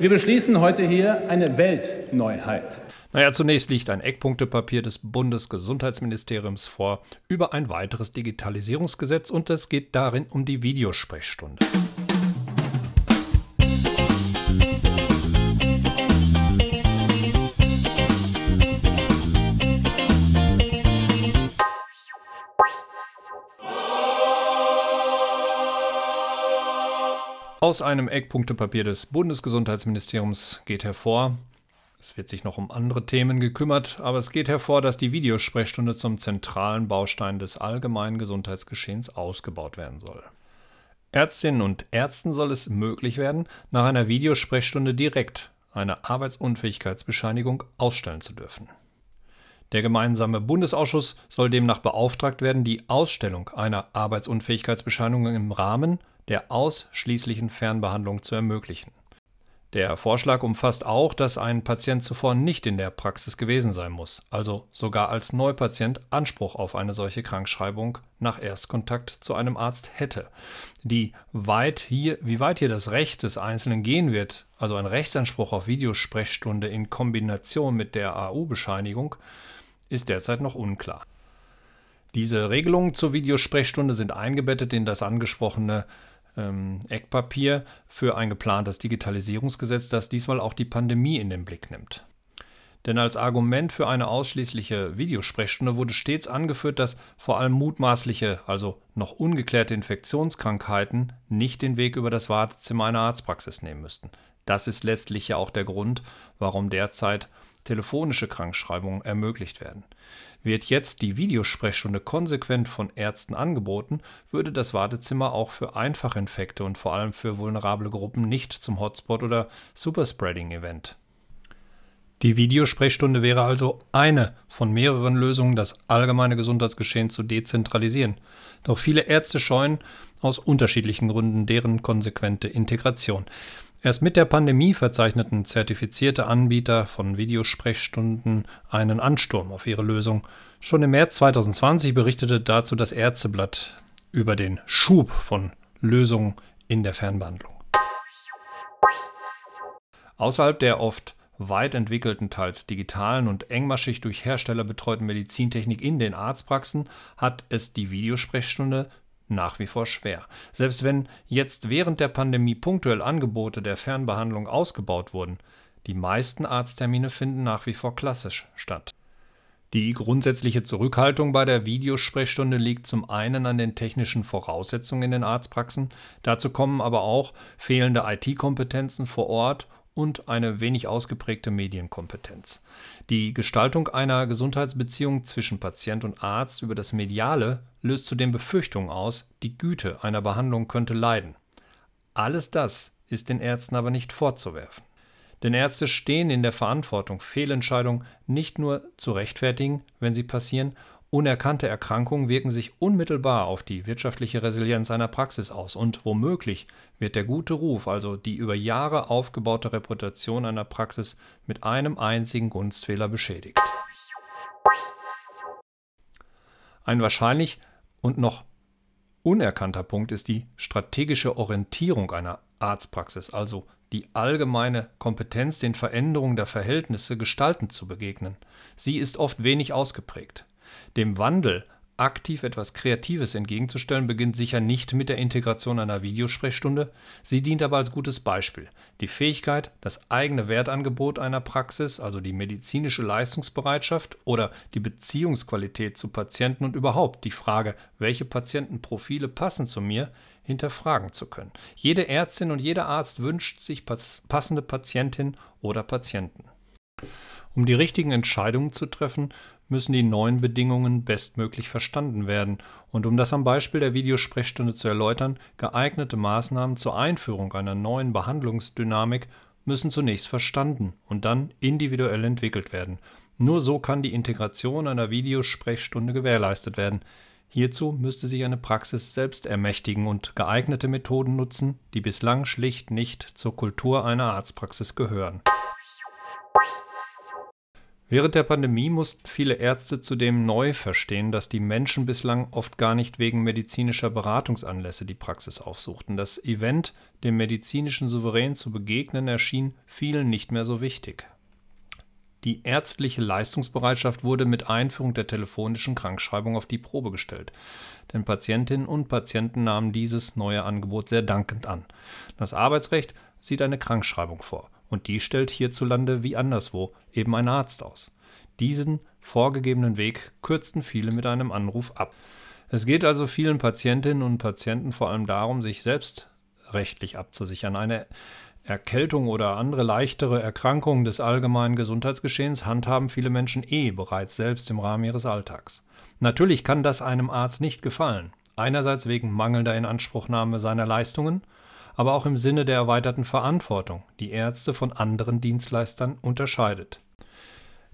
Wir beschließen heute hier eine Weltneuheit. Naja, zunächst liegt ein Eckpunktepapier des Bundesgesundheitsministeriums vor über ein weiteres Digitalisierungsgesetz und es geht darin um die Videosprechstunde. Aus einem Eckpunktepapier des Bundesgesundheitsministeriums geht hervor, es wird sich noch um andere Themen gekümmert, aber es geht hervor, dass die Videosprechstunde zum zentralen Baustein des allgemeinen Gesundheitsgeschehens ausgebaut werden soll. Ärztinnen und Ärzten soll es möglich werden, nach einer Videosprechstunde direkt eine Arbeitsunfähigkeitsbescheinigung ausstellen zu dürfen. Der gemeinsame Bundesausschuss soll demnach beauftragt werden, die Ausstellung einer Arbeitsunfähigkeitsbescheinigung im Rahmen der ausschließlichen Fernbehandlung zu ermöglichen. Der Vorschlag umfasst auch, dass ein Patient zuvor nicht in der Praxis gewesen sein muss, also sogar als Neupatient Anspruch auf eine solche Krankschreibung nach Erstkontakt zu einem Arzt hätte. Die weit hier, wie weit hier das Recht des Einzelnen gehen wird, also ein Rechtsanspruch auf Videosprechstunde in Kombination mit der AU-Bescheinigung, ist derzeit noch unklar. Diese Regelungen zur Videosprechstunde sind eingebettet in das angesprochene ähm, Eckpapier für ein geplantes Digitalisierungsgesetz, das diesmal auch die Pandemie in den Blick nimmt. Denn als Argument für eine ausschließliche Videosprechstunde wurde stets angeführt, dass vor allem mutmaßliche, also noch ungeklärte Infektionskrankheiten nicht den Weg über das Wartezimmer einer Arztpraxis nehmen müssten. Das ist letztlich ja auch der Grund, warum derzeit telefonische Krankschreibungen ermöglicht werden. Wird jetzt die Videosprechstunde konsequent von Ärzten angeboten, würde das Wartezimmer auch für Einfachinfekte und vor allem für vulnerable Gruppen nicht zum Hotspot oder Superspreading-Event. Die Videosprechstunde wäre also eine von mehreren Lösungen, das allgemeine Gesundheitsgeschehen zu dezentralisieren. Doch viele Ärzte scheuen aus unterschiedlichen Gründen deren konsequente Integration. Erst mit der Pandemie verzeichneten zertifizierte Anbieter von Videosprechstunden einen Ansturm auf ihre Lösung. Schon im März 2020 berichtete dazu das Ärzteblatt über den Schub von Lösungen in der Fernbehandlung. Außerhalb der oft weit entwickelten, teils digitalen und engmaschig durch Hersteller betreuten Medizintechnik in den Arztpraxen hat es die Videosprechstunde nach wie vor schwer. Selbst wenn jetzt während der Pandemie punktuell Angebote der Fernbehandlung ausgebaut wurden, die meisten Arzttermine finden nach wie vor klassisch statt. Die grundsätzliche Zurückhaltung bei der Videosprechstunde liegt zum einen an den technischen Voraussetzungen in den Arztpraxen, dazu kommen aber auch fehlende IT-Kompetenzen vor Ort und eine wenig ausgeprägte Medienkompetenz. Die Gestaltung einer Gesundheitsbeziehung zwischen Patient und Arzt über das Mediale löst zudem Befürchtungen aus, die Güte einer Behandlung könnte leiden. Alles das ist den Ärzten aber nicht vorzuwerfen. Denn Ärzte stehen in der Verantwortung, Fehlentscheidungen nicht nur zu rechtfertigen, wenn sie passieren, Unerkannte Erkrankungen wirken sich unmittelbar auf die wirtschaftliche Resilienz einer Praxis aus und womöglich wird der gute Ruf, also die über Jahre aufgebaute Reputation einer Praxis mit einem einzigen Gunstfehler beschädigt. Ein wahrscheinlich und noch unerkannter Punkt ist die strategische Orientierung einer Arztpraxis, also die allgemeine Kompetenz, den Veränderungen der Verhältnisse gestaltend zu begegnen. Sie ist oft wenig ausgeprägt. Dem Wandel aktiv etwas Kreatives entgegenzustellen, beginnt sicher nicht mit der Integration einer Videosprechstunde. Sie dient aber als gutes Beispiel. Die Fähigkeit, das eigene Wertangebot einer Praxis, also die medizinische Leistungsbereitschaft oder die Beziehungsqualität zu Patienten und überhaupt die Frage, welche Patientenprofile passen zu mir, hinterfragen zu können. Jede Ärztin und jeder Arzt wünscht sich passende Patientin oder Patienten. Um die richtigen Entscheidungen zu treffen, müssen die neuen Bedingungen bestmöglich verstanden werden und um das am Beispiel der Videosprechstunde zu erläutern, geeignete Maßnahmen zur Einführung einer neuen Behandlungsdynamik müssen zunächst verstanden und dann individuell entwickelt werden. Nur so kann die Integration einer Videosprechstunde gewährleistet werden. Hierzu müsste sich eine Praxis selbst ermächtigen und geeignete Methoden nutzen, die bislang schlicht nicht zur Kultur einer Arztpraxis gehören. Während der Pandemie mussten viele Ärzte zudem neu verstehen, dass die Menschen bislang oft gar nicht wegen medizinischer Beratungsanlässe die Praxis aufsuchten. Das Event, dem medizinischen Souverän zu begegnen, erschien vielen nicht mehr so wichtig. Die ärztliche Leistungsbereitschaft wurde mit Einführung der telefonischen Krankschreibung auf die Probe gestellt, denn Patientinnen und Patienten nahmen dieses neue Angebot sehr dankend an. Das Arbeitsrecht sieht eine Krankschreibung vor und die stellt hierzulande wie anderswo eben ein Arzt aus. Diesen vorgegebenen Weg kürzten viele mit einem Anruf ab. Es geht also vielen Patientinnen und Patienten vor allem darum, sich selbst rechtlich abzusichern. Eine Erkältung oder andere leichtere Erkrankungen des allgemeinen Gesundheitsgeschehens handhaben viele Menschen eh bereits selbst im Rahmen ihres Alltags. Natürlich kann das einem Arzt nicht gefallen. Einerseits wegen mangelnder Inanspruchnahme seiner Leistungen aber auch im Sinne der erweiterten Verantwortung, die Ärzte von anderen Dienstleistern unterscheidet.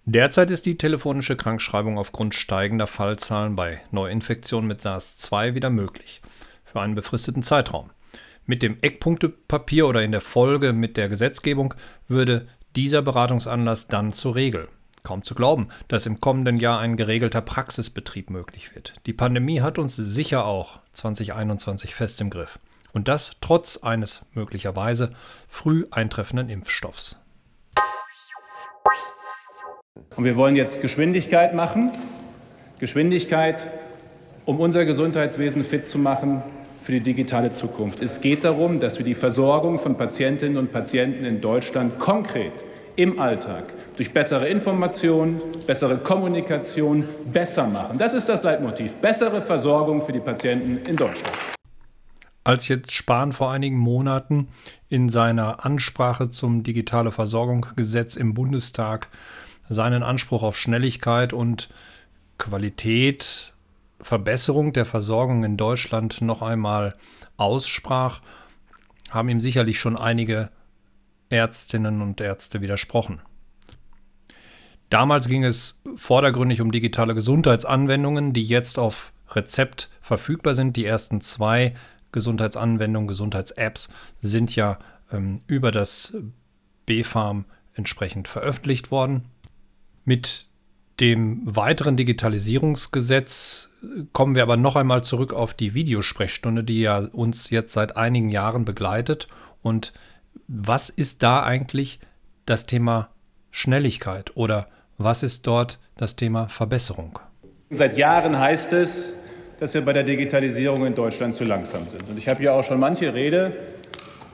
Derzeit ist die telefonische Krankschreibung aufgrund steigender Fallzahlen bei Neuinfektionen mit SARS-2 wieder möglich, für einen befristeten Zeitraum. Mit dem Eckpunktepapier oder in der Folge mit der Gesetzgebung würde dieser Beratungsanlass dann zur Regel. Kaum zu glauben, dass im kommenden Jahr ein geregelter Praxisbetrieb möglich wird. Die Pandemie hat uns sicher auch 2021 fest im Griff. Und das trotz eines möglicherweise früh eintreffenden Impfstoffs. Und wir wollen jetzt Geschwindigkeit machen. Geschwindigkeit, um unser Gesundheitswesen fit zu machen für die digitale Zukunft. Es geht darum, dass wir die Versorgung von Patientinnen und Patienten in Deutschland konkret im Alltag durch bessere Information, bessere Kommunikation besser machen. Das ist das Leitmotiv. Bessere Versorgung für die Patienten in Deutschland als jetzt Spahn vor einigen Monaten in seiner Ansprache zum Digitale Versorgung Gesetz im Bundestag seinen Anspruch auf Schnelligkeit und Qualität, Verbesserung der Versorgung in Deutschland noch einmal aussprach, haben ihm sicherlich schon einige Ärztinnen und Ärzte widersprochen. Damals ging es vordergründig um digitale Gesundheitsanwendungen, die jetzt auf Rezept verfügbar sind. Die ersten zwei Gesundheitsanwendungen, Gesundheits-Apps sind ja ähm, über das BfArM entsprechend veröffentlicht worden. Mit dem weiteren Digitalisierungsgesetz kommen wir aber noch einmal zurück auf die Videosprechstunde, die ja uns jetzt seit einigen Jahren begleitet. Und was ist da eigentlich das Thema Schnelligkeit oder was ist dort das Thema Verbesserung? Seit Jahren heißt es, dass wir bei der Digitalisierung in Deutschland zu langsam sind. Und ich habe hier auch schon manche Rede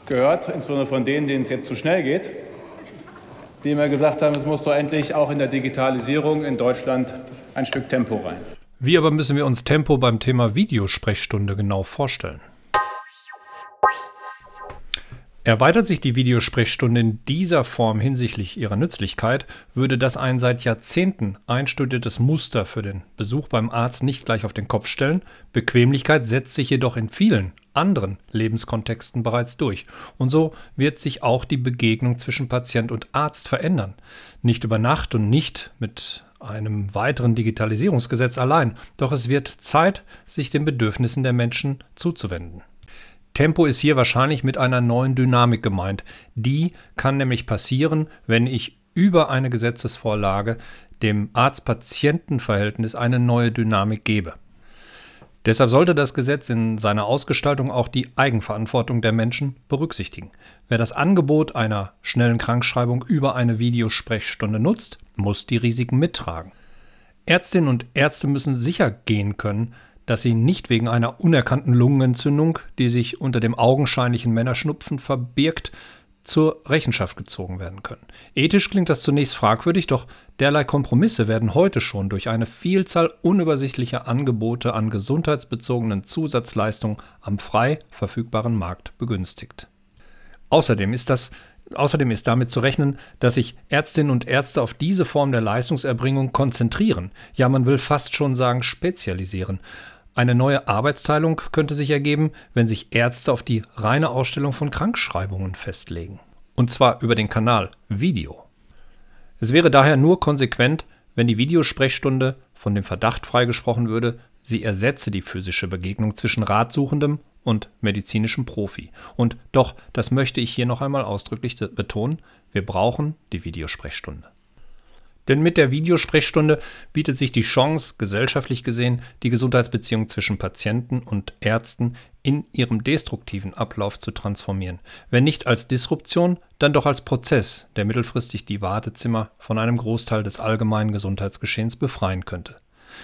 gehört, insbesondere von denen, denen es jetzt zu schnell geht, die immer gesagt haben, es muss doch endlich auch in der Digitalisierung in Deutschland ein Stück Tempo rein. Wie aber müssen wir uns Tempo beim Thema Videosprechstunde genau vorstellen? Erweitert sich die Videosprechstunde in dieser Form hinsichtlich ihrer Nützlichkeit, würde das ein seit Jahrzehnten einstudiertes Muster für den Besuch beim Arzt nicht gleich auf den Kopf stellen. Bequemlichkeit setzt sich jedoch in vielen anderen Lebenskontexten bereits durch. Und so wird sich auch die Begegnung zwischen Patient und Arzt verändern. Nicht über Nacht und nicht mit einem weiteren Digitalisierungsgesetz allein, doch es wird Zeit, sich den Bedürfnissen der Menschen zuzuwenden. Tempo ist hier wahrscheinlich mit einer neuen Dynamik gemeint. Die kann nämlich passieren, wenn ich über eine Gesetzesvorlage dem Arzt-Patienten-Verhältnis eine neue Dynamik gebe. Deshalb sollte das Gesetz in seiner Ausgestaltung auch die Eigenverantwortung der Menschen berücksichtigen. Wer das Angebot einer schnellen Krankschreibung über eine Videosprechstunde nutzt, muss die Risiken mittragen. Ärztinnen und Ärzte müssen sicher gehen können, dass sie nicht wegen einer unerkannten Lungenentzündung, die sich unter dem augenscheinlichen Männerschnupfen verbirgt, zur Rechenschaft gezogen werden können. Ethisch klingt das zunächst fragwürdig, doch derlei Kompromisse werden heute schon durch eine Vielzahl unübersichtlicher Angebote an gesundheitsbezogenen Zusatzleistungen am frei verfügbaren Markt begünstigt. Außerdem ist das Außerdem ist damit zu rechnen, dass sich Ärztinnen und Ärzte auf diese Form der Leistungserbringung konzentrieren, ja man will fast schon sagen spezialisieren. Eine neue Arbeitsteilung könnte sich ergeben, wenn sich Ärzte auf die reine Ausstellung von Krankschreibungen festlegen. Und zwar über den Kanal Video. Es wäre daher nur konsequent, wenn die Videosprechstunde von dem Verdacht freigesprochen würde, sie ersetze die physische Begegnung zwischen Ratsuchendem und medizinischem Profi. Und doch, das möchte ich hier noch einmal ausdrücklich betonen, wir brauchen die Videosprechstunde. Denn mit der Videosprechstunde bietet sich die Chance, gesellschaftlich gesehen, die Gesundheitsbeziehung zwischen Patienten und Ärzten in ihrem destruktiven Ablauf zu transformieren. Wenn nicht als Disruption, dann doch als Prozess, der mittelfristig die Wartezimmer von einem Großteil des allgemeinen Gesundheitsgeschehens befreien könnte.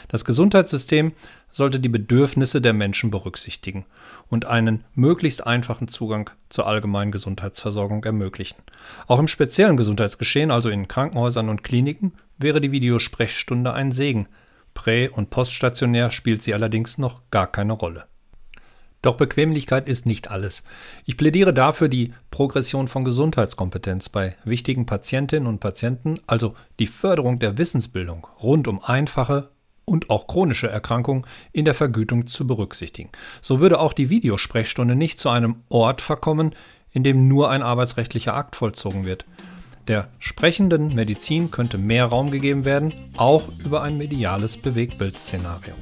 Das Gesundheitssystem sollte die Bedürfnisse der Menschen berücksichtigen und einen möglichst einfachen Zugang zur allgemeinen Gesundheitsversorgung ermöglichen. Auch im speziellen Gesundheitsgeschehen, also in Krankenhäusern und Kliniken, wäre die Videosprechstunde ein Segen. Prä- und poststationär spielt sie allerdings noch gar keine Rolle. Doch Bequemlichkeit ist nicht alles. Ich plädiere dafür die Progression von Gesundheitskompetenz bei wichtigen Patientinnen und Patienten, also die Förderung der Wissensbildung rund um einfache und auch chronische Erkrankungen in der Vergütung zu berücksichtigen. So würde auch die Videosprechstunde nicht zu einem Ort verkommen, in dem nur ein arbeitsrechtlicher Akt vollzogen wird. Der sprechenden Medizin könnte mehr Raum gegeben werden, auch über ein mediales Bewegtbildszenario.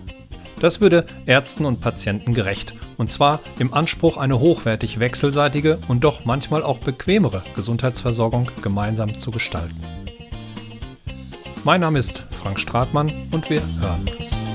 Das würde Ärzten und Patienten gerecht, und zwar im Anspruch, eine hochwertig wechselseitige und doch manchmal auch bequemere Gesundheitsversorgung gemeinsam zu gestalten. Mein Name ist Frank Stratmann und wir hören uns.